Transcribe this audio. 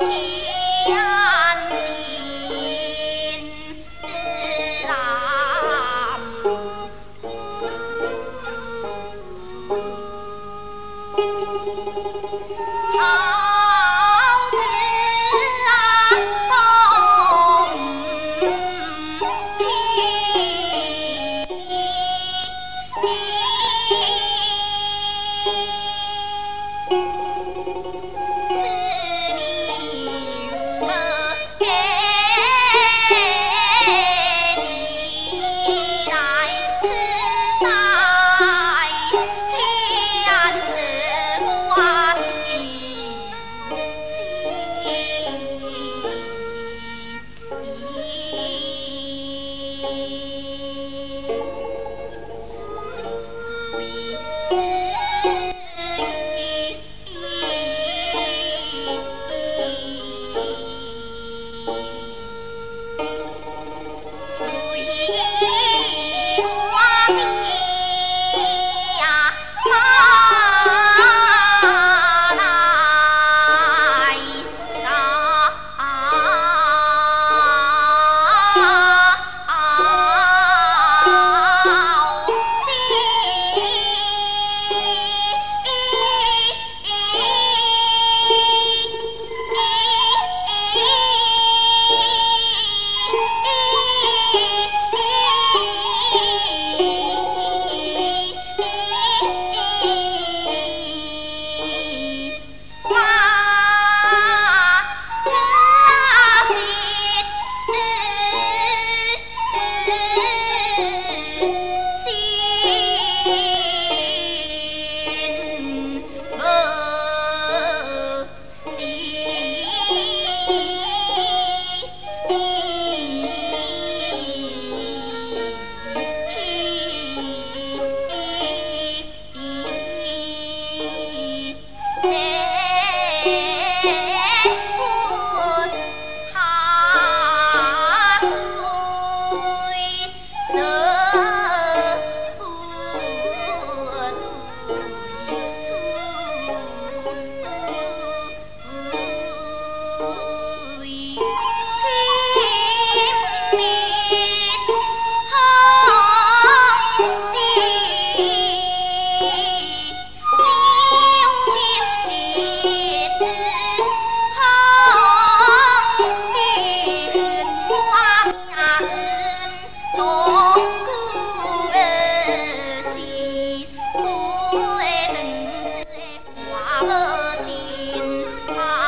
Yay! 啊